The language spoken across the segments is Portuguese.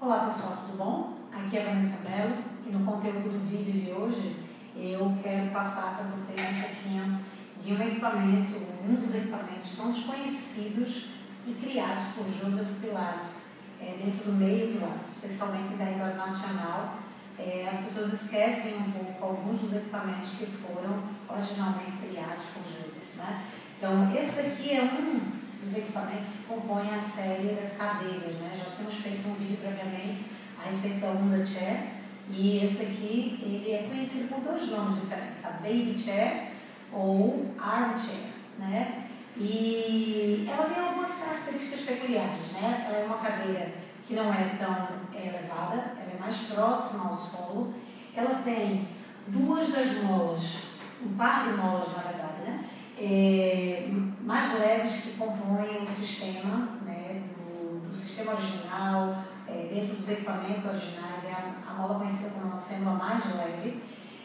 Olá pessoal, tudo bom? Aqui é a Vanessa Mello e no conteúdo do vídeo de hoje eu quero passar para vocês um pouquinho de um equipamento, um dos equipamentos tão desconhecidos e criados por Joseph Pilates é, dentro do meio Pilates, especialmente em território nacional. É, as pessoas esquecem um pouco alguns dos equipamentos que foram originalmente criados por Joseph. Né? Então, esse daqui é um dos equipamentos que compõem a série das cadeiras. Né? Já tínhamos feito um vídeo previamente a respeito da Honda Chair e esse aqui ele é conhecido por dois nomes diferentes, a Baby Chair ou Armchair. Né? E ela tem algumas características peculiares. Né? Ela é uma cadeira que não é tão elevada, ela é mais próxima ao solo, ela tem duas das molas, um par de molas na verdade? É, mais leves que compõem o sistema, né, do, do sistema original, é, dentro dos equipamentos originais, é a, a mola conhecida como sendo a mais leve,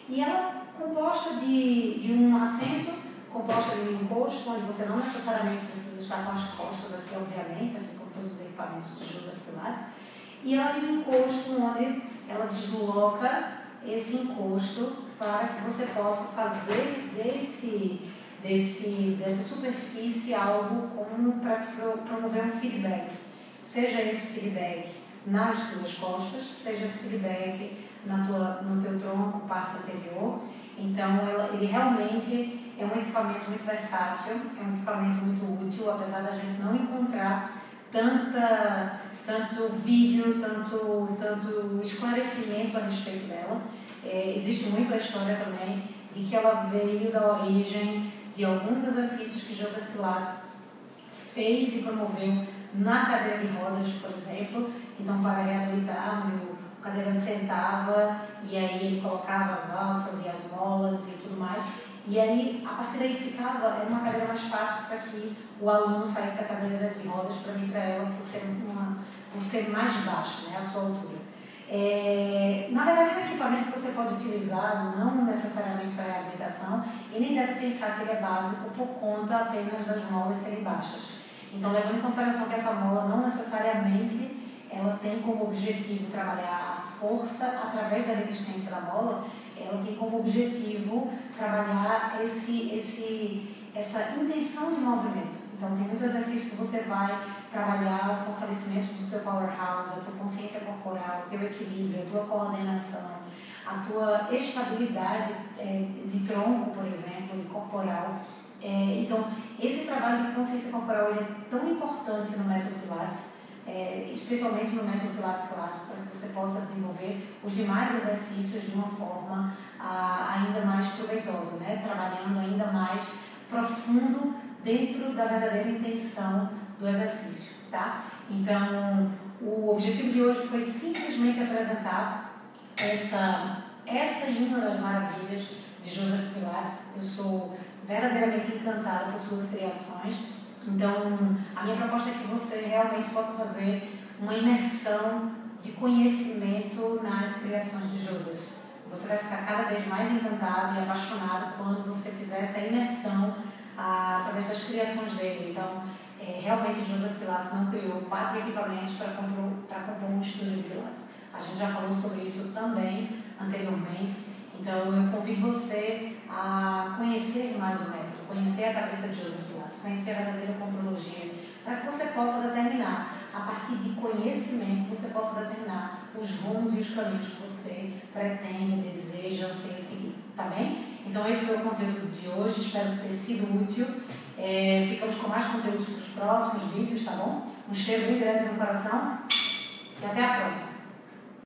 e ela é composta de, de um assento, composta de um encosto, onde você não necessariamente precisa estar com as costas aqui, obviamente, assim como todos os equipamentos de Joseph Pilates, e ela tem um encosto onde ela desloca esse encosto para que você possa fazer desse desse, dessa superfície algo como para promover um feedback. Seja esse feedback nas tuas costas, seja esse feedback na tua, no teu tronco, parte anterior. Então, ele realmente é um equipamento muito versátil, é um equipamento muito útil, apesar da gente não encontrar tanta, tanto vídeo, tanto, tanto esclarecimento a respeito dela. É, existe muita história também de que ela veio da origem de alguns exercícios que Joseph Pilates fez e promoveu na cadeira de rodas, por exemplo. Então, para reabilitar, o cadeirante sentava e aí ele colocava as alças e as molas e tudo mais. E aí, a partir daí ficava, era uma cadeira mais fácil para que o aluno saísse da cadeira de rodas para vir para ela por ser, uma, por ser mais baixa, né, a sua altura. É, na verdade, é um equipamento que você pode utilizar não necessariamente para reabilitação e nem deve pensar que ele é básico por conta apenas das molas serem baixas. Então, levando em consideração que essa mola não necessariamente ela tem como objetivo trabalhar a força através da resistência da mola, ela tem como objetivo trabalhar esse, esse, essa intenção de movimento. Então, tem muito exercício que você vai trabalhar o fortalecimento do teu powerhouse, a tua consciência corporal, o teu equilíbrio, a tua coordenação, a tua estabilidade é, de tronco, por exemplo, e corporal. É, então, esse trabalho de consciência corporal é tão importante no método Pilates, é, especialmente no método Pilates clássico, para que você possa desenvolver os demais exercícios de uma forma a, ainda mais proveitosa, né? trabalhando ainda mais profundo dentro da verdadeira intenção do exercício. Tá? Então, o objetivo de hoje foi simplesmente apresentar essa, essa e uma das maravilhas de Joseph Pilates. Eu sou verdadeiramente encantada por suas criações. Então, a minha proposta é que você realmente possa fazer uma imersão de conhecimento nas criações de Joseph. Você vai ficar cada vez mais encantado e apaixonado quando você fizer essa imersão ah, através das criações dele. Então, é, realmente Joseph Pilates não criou quatro equipamentos para compor, compor um estúdio de Pilates. A gente já falou sobre isso também anteriormente. Então eu convido você a conhecer mais o método, conhecer a cabeça de Joseph Pilates, conhecer a verdadeira contrologia, para que você possa determinar, a partir de conhecimento, você possa determinar os rumos e os caminhos que você pretende, deseja, anseia seguir. Tá bem? Então esse foi o conteúdo de hoje, espero ter sido útil. É, ficamos com mais conteúdos para os próximos vídeos, tá bom? Um cheiro bem grande no coração e até a próxima.